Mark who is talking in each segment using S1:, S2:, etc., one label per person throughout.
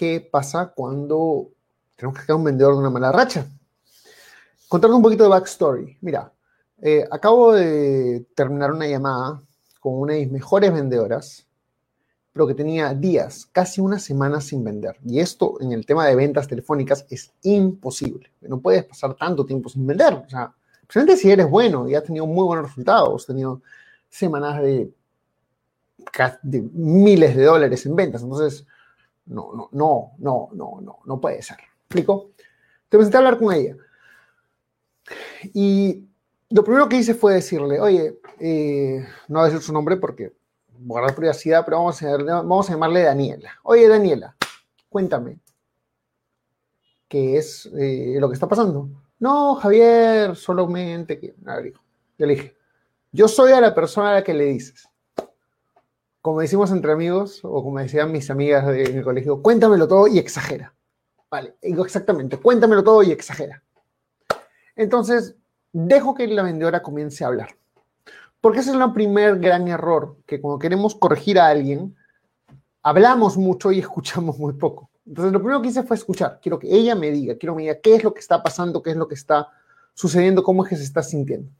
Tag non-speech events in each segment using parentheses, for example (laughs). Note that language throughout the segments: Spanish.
S1: qué pasa cuando tenemos que sacar un vendedor de una mala racha. Contarte un poquito de backstory. Mira, eh, acabo de terminar una llamada con una de mis mejores vendedoras, pero que tenía días, casi una semana sin vender. Y esto en el tema de ventas telefónicas es imposible. No puedes pasar tanto tiempo sin vender. O sea, especialmente si eres bueno y has tenido muy buenos resultados, has tenido semanas de, de miles de dólares en ventas. Entonces, no, no, no, no, no, no, puede ser. ¿Explico? Entonces a hablar con ella. Y lo primero que hice fue decirle, oye, eh, no voy a decir su nombre porque guardar privacidad, pero vamos a, vamos a llamarle Daniela. Oye, Daniela, cuéntame, ¿qué es eh, lo que está pasando? No, Javier, solamente que... yo le dije, yo soy a la persona a la que le dices como decimos entre amigos, o como decían mis amigas de mi colegio, cuéntamelo todo y exagera. Vale, digo exactamente, cuéntamelo todo y exagera. Entonces, dejo que la vendedora comience a hablar. Porque ese es el primer gran error, que cuando queremos corregir a alguien, hablamos mucho y (laughs) escuchamos muy poco. Entonces, lo primero que hice fue escuchar. Quiero que ella me diga, quiero que me diga qué es lo que está pasando, qué es lo que está sucediendo, cómo es que se está sintiendo.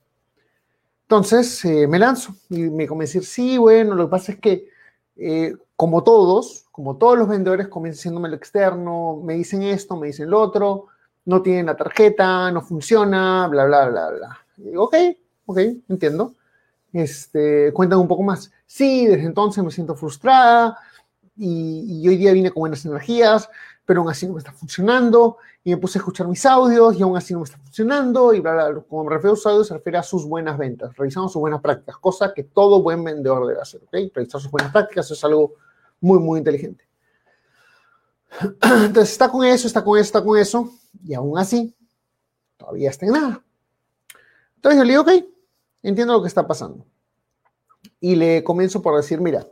S1: Entonces eh, me lanzo y me comienzo a decir, sí, bueno, lo que pasa es que eh, como todos, como todos los vendedores comienzan haciéndome lo externo, me dicen esto, me dicen lo otro, no tienen la tarjeta, no funciona, bla, bla, bla, bla. Digo, ok, ok, entiendo. Este, cuentan un poco más. Sí, desde entonces me siento frustrada y, y hoy día vine con buenas energías, pero aún así no me está funcionando y me puse a escuchar mis audios y aún así no me está funcionando y bla, bla, Como me refiero a sus audios, se refiere a sus buenas ventas, revisando sus buenas prácticas, cosa que todo buen vendedor debe hacer, ¿ok? Revisar sus buenas prácticas es algo muy, muy inteligente. Entonces está con eso, está con eso, está con eso y aún así todavía está en nada. Entonces yo le digo, ok, entiendo lo que está pasando. Y le comienzo por decir, mira,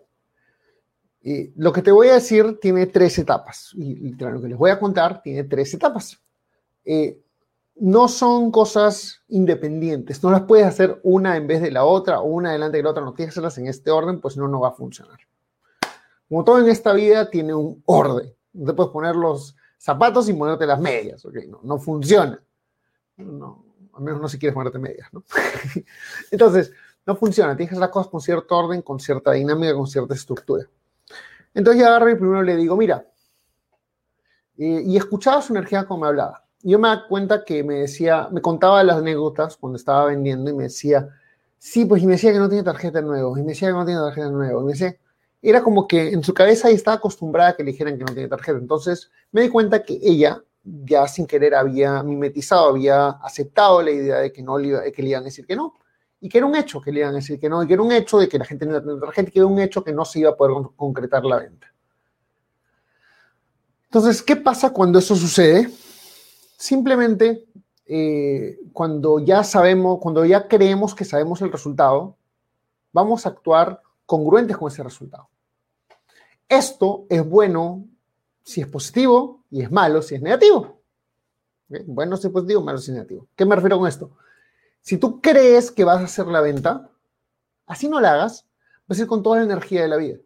S1: lo que te voy a decir tiene tres etapas. Y, lo que les voy a contar tiene tres etapas. Eh, no son cosas independientes. No las puedes hacer una en vez de la otra o una delante de la otra. No tienes que hacerlas en este orden, pues no, no va a funcionar. Como todo en esta vida tiene un orden. No te puedes poner los zapatos y ponerte las medias. No, no funciona. No, al menos no si quieres ponerte medias. ¿no? (laughs) Entonces, no funciona. Tienes que hacer las cosas con cierto orden, con cierta dinámica, con cierta estructura. Entonces yo agarro y primero le digo, mira, eh, y escuchaba su energía como me hablaba. Yo me da cuenta que me decía, me contaba las anécdotas cuando estaba vendiendo y me decía, sí, pues y me decía que no tiene tarjeta de nuevo, y me decía que no tiene tarjeta de nuevo, y me decía, era como que en su cabeza y estaba acostumbrada a que le dijeran que no tiene tarjeta. Entonces me di cuenta que ella ya sin querer había mimetizado, había aceptado la idea de que no le, que le iban a decir que no y que era un hecho que le iban a decir que no, y que era un hecho de que la gente no iba a tener tarjeta, y que era un hecho que no se iba a poder concretar la venta. Entonces, ¿qué pasa cuando eso sucede? Simplemente eh, cuando ya sabemos, cuando ya creemos que sabemos el resultado, vamos a actuar congruentes con ese resultado. Esto es bueno si es positivo y es malo si es negativo. Bueno si es positivo, malo si es negativo. ¿Qué me refiero con esto? Si tú crees que vas a hacer la venta, así no la hagas, vas a ir con toda la energía de la vida.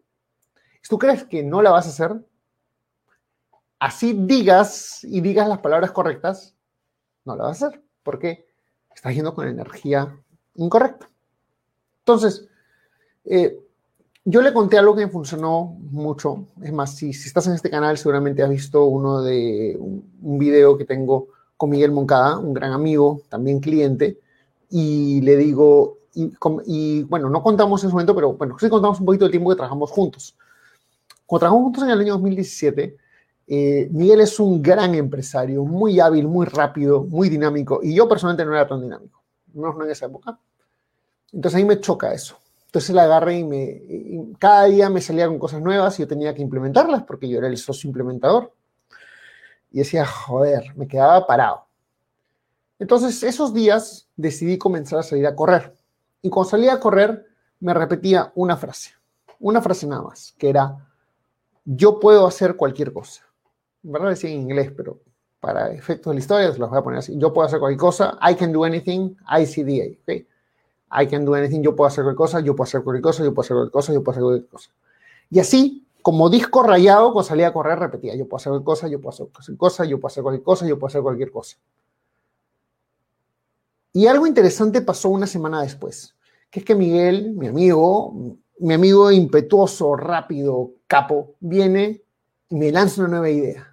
S1: Si tú crees que no la vas a hacer, así digas y digas las palabras correctas, no la vas a hacer, porque estás yendo con energía incorrecta. Entonces, eh, yo le conté algo que me funcionó mucho. Es más, si, estás en este canal, seguramente has visto uno de un, un, video que tengo con Miguel Moncada, un gran amigo, también cliente, y le digo, y, bueno, no contamos en su momento, pero bueno, sí contamos un poquito del tiempo que trabajamos juntos. Cuando trabajamos juntos en el año 2017, eh, Miguel es un gran empresario, muy hábil, muy rápido, muy dinámico, y yo personalmente no era tan dinámico, no en esa época. Entonces ahí me choca eso. Entonces la agarré y, me, cada día me salía con cosas nuevas y yo tenía que implementarlas porque yo era el socio implementador. Y decía, joder, me quedaba parado. Entonces, esos días decidí comenzar a salir a correr. Y cuando salía a correr, me repetía una frase, una frase nada más, que era, yo puedo hacer cualquier cosa. En verdad decía en inglés, pero para efectos de la historia se los voy a poner así. Yo puedo hacer cualquier cosa, I can do anything, ICDA, ¿ok? I can do anything, yo puedo hacer cualquier cosa, yo puedo hacer cualquier cosa, yo puedo hacer cualquier cosa, yo puedo hacer cualquier cosa. Y así, como disco rayado, cuando salía a correr, repetía, yo puedo hacer cualquier cosa, yo puedo hacer cualquier cosa, yo puedo hacer cualquier cosa, yo puedo hacer cualquier cosa. Y algo interesante pasó una semana después, que es que Miguel, mi amigo, mi amigo impetuoso, rápido, capo, viene y me lanza una nueva idea.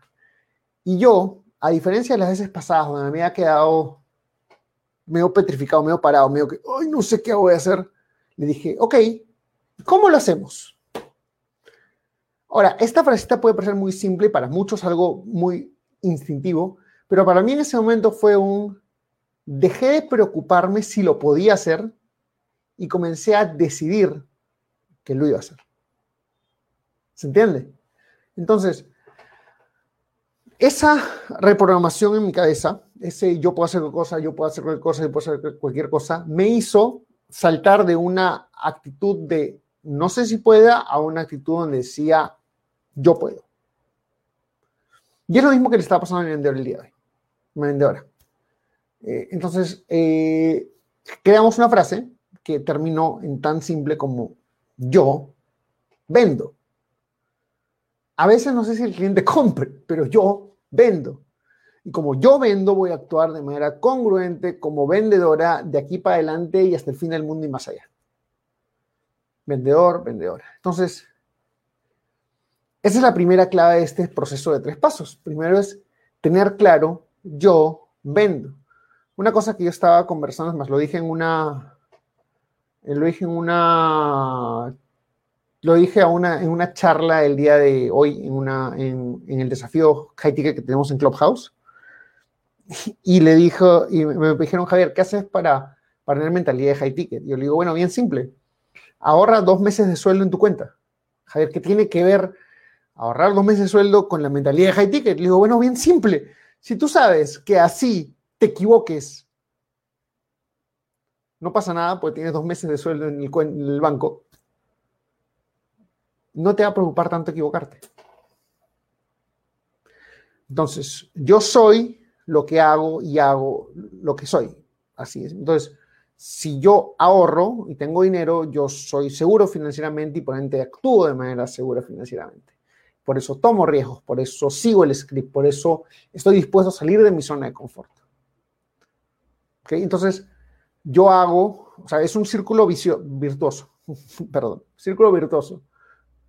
S1: Y yo, a diferencia de las veces pasadas, donde me había quedado medio petrificado, medio parado, medio que, ay, no sé qué voy a hacer, le dije, ok, ¿cómo lo hacemos? Ahora, esta frasecita puede parecer muy simple para muchos algo muy instintivo, pero para mí en ese momento fue un, dejé de preocuparme si lo podía hacer y comencé a decidir que lo iba a hacer. ¿Se entiende? Entonces, esa reprogramación en mi cabeza, ese yo puedo hacer cualquier cosa, yo puedo hacer cualquier cosa, yo puedo hacer cualquier cosa, me hizo saltar de una actitud de no sé si pueda a una actitud donde decía yo puedo. Y es lo mismo que le está pasando a mi vendedor el día de hoy, mi vendedora. Eh, entonces, eh, creamos una frase que terminó en tan simple como yo vendo. A veces no sé si el cliente (laughs) compre, pero yo vendo. Y como yo vendo, voy a actuar de manera congruente como vendedora de aquí para adelante y hasta el fin del mundo y más allá. Vendedor, vendedora. Entonces, esa es la primera clave de este proceso de tres pasos. Primero es tener claro, yo vendo. Una cosa que yo estaba conversando, más lo dije en una, lo dije en una, lo dije a una, en una charla el día de hoy, en, una, en, el desafío high ticket que tenemos en Clubhouse. Y le dijo, y me, dijeron, Javier, ¿qué haces para, para tener mentalidad de high ticket? Y yo le digo, bueno, bien simple. Ahorra dos meses de sueldo en tu cuenta. Javier, ¿qué tiene que ver ahorrar dos meses de sueldo con la mentalidad de high ticket? Le digo, bueno, bien simple. Si tú sabes que así te equivoques, no pasa nada porque tienes dos meses de sueldo en el, banco, no te va a preocupar tanto equivocarte. Entonces, yo soy lo que hago y hago lo que soy. Así es. Entonces, si yo ahorro y tengo dinero, yo soy seguro financieramente y por ende actúo de manera segura financieramente. Por eso tomo riesgos, por eso sigo el script, por eso estoy dispuesto a salir de mi zona de confort. Entonces, yo hago, o sea, es un círculo virtuoso, (laughs) perdón, círculo virtuoso.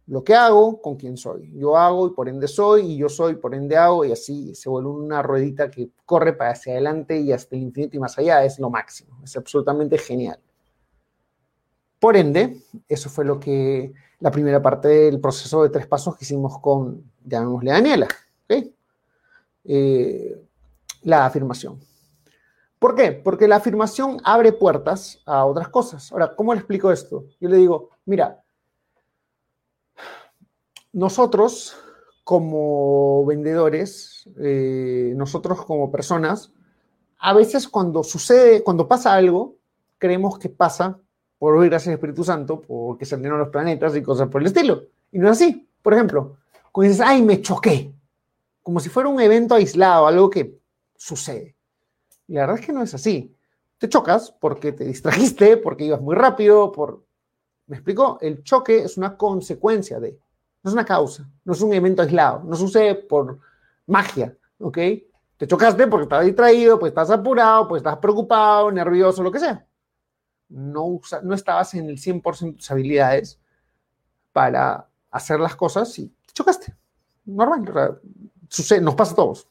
S1: Lo que hago con quién soy. Yo hago y por ende soy, y yo soy, por ende hago, y así se vuelve una ruedita que corre para hacia adelante y hasta el infinito y más allá. Es lo máximo, es absolutamente genial. Por ende, eso fue lo que la primera parte del proceso de tres pasos que hicimos con, llamémosle Daniela, eh, la afirmación. ¿Por qué? Porque la afirmación abre puertas a otras cosas. Ahora, ¿cómo le explico esto? Yo le digo, mira, nosotros como vendedores, eh, nosotros como personas, a veces cuando sucede, cuando pasa algo, creemos que pasa por hoy gracias al Espíritu Santo, porque se alinearon los planetas y cosas por el estilo. Y no es así. Por ejemplo, cuando dices, ay, me choqué, como si fuera un evento aislado, algo que sucede. La verdad es que no es así. Te chocas porque te distrajiste, porque ibas muy rápido, por... ¿Me explico? El choque es una consecuencia de, no es una causa, no es un evento aislado, no sucede por magia, ¿ok? Te chocaste porque estás distraído, pues estás apurado, pues estás preocupado, nervioso, lo que sea. No, no estabas en el 100% de tus habilidades para hacer las cosas y te chocaste. Normal, sucede, nos pasa a todos.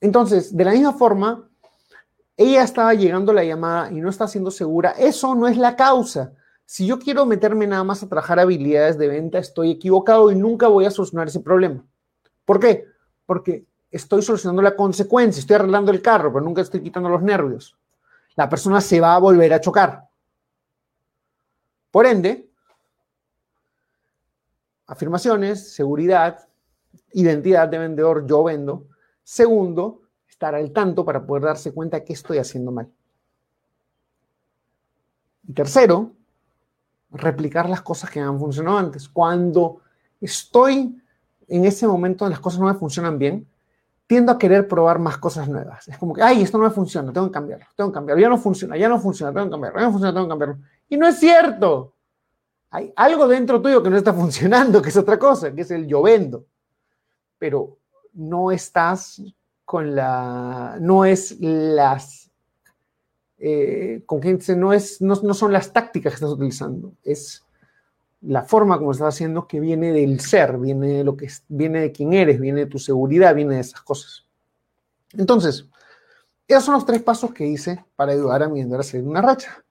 S1: Entonces, de la misma forma, ella estaba llegando la llamada y no está siendo segura. Eso no es la causa. Si yo quiero meterme nada más a trabajar habilidades de venta, estoy equivocado y nunca voy a solucionar ese problema. ¿Por qué? Porque estoy solucionando la consecuencia, estoy arreglando el carro, pero nunca estoy quitando los nervios. La persona se va a volver a chocar. Por ende, afirmaciones, seguridad, identidad de vendedor, yo vendo. Segundo, estar al tanto para poder darse cuenta que estoy haciendo mal. Y tercero, replicar las cosas que han funcionado antes. Cuando estoy en ese momento en las cosas no me funcionan bien, tiendo a querer probar más cosas nuevas. Es como que, ay, esto no me funciona, tengo que cambiarlo, tengo que cambiarlo, ya no funciona, ya no funciona, tengo que cambiarlo, ya no funciona, tengo que cambiarlo. Y no es cierto. Hay algo dentro tuyo que no está (laughs) funcionando, que es otra cosa, que es el yo. Pero no estás con la, no es las, eh, con quien no, es, no, no son las tácticas que estás utilizando, es la forma como estás haciendo que viene del ser, viene de lo que viene de quién eres, viene de tu seguridad, viene de esas cosas. Entonces, esos son los tres pasos que hice para ayudar a mi vendedor a salir una racha.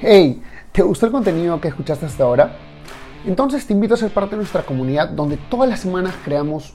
S1: Hey, ¿te gustó el contenido que escuchaste hasta ahora? Entonces te invito a ser parte de nuestra comunidad donde todas las semanas creamos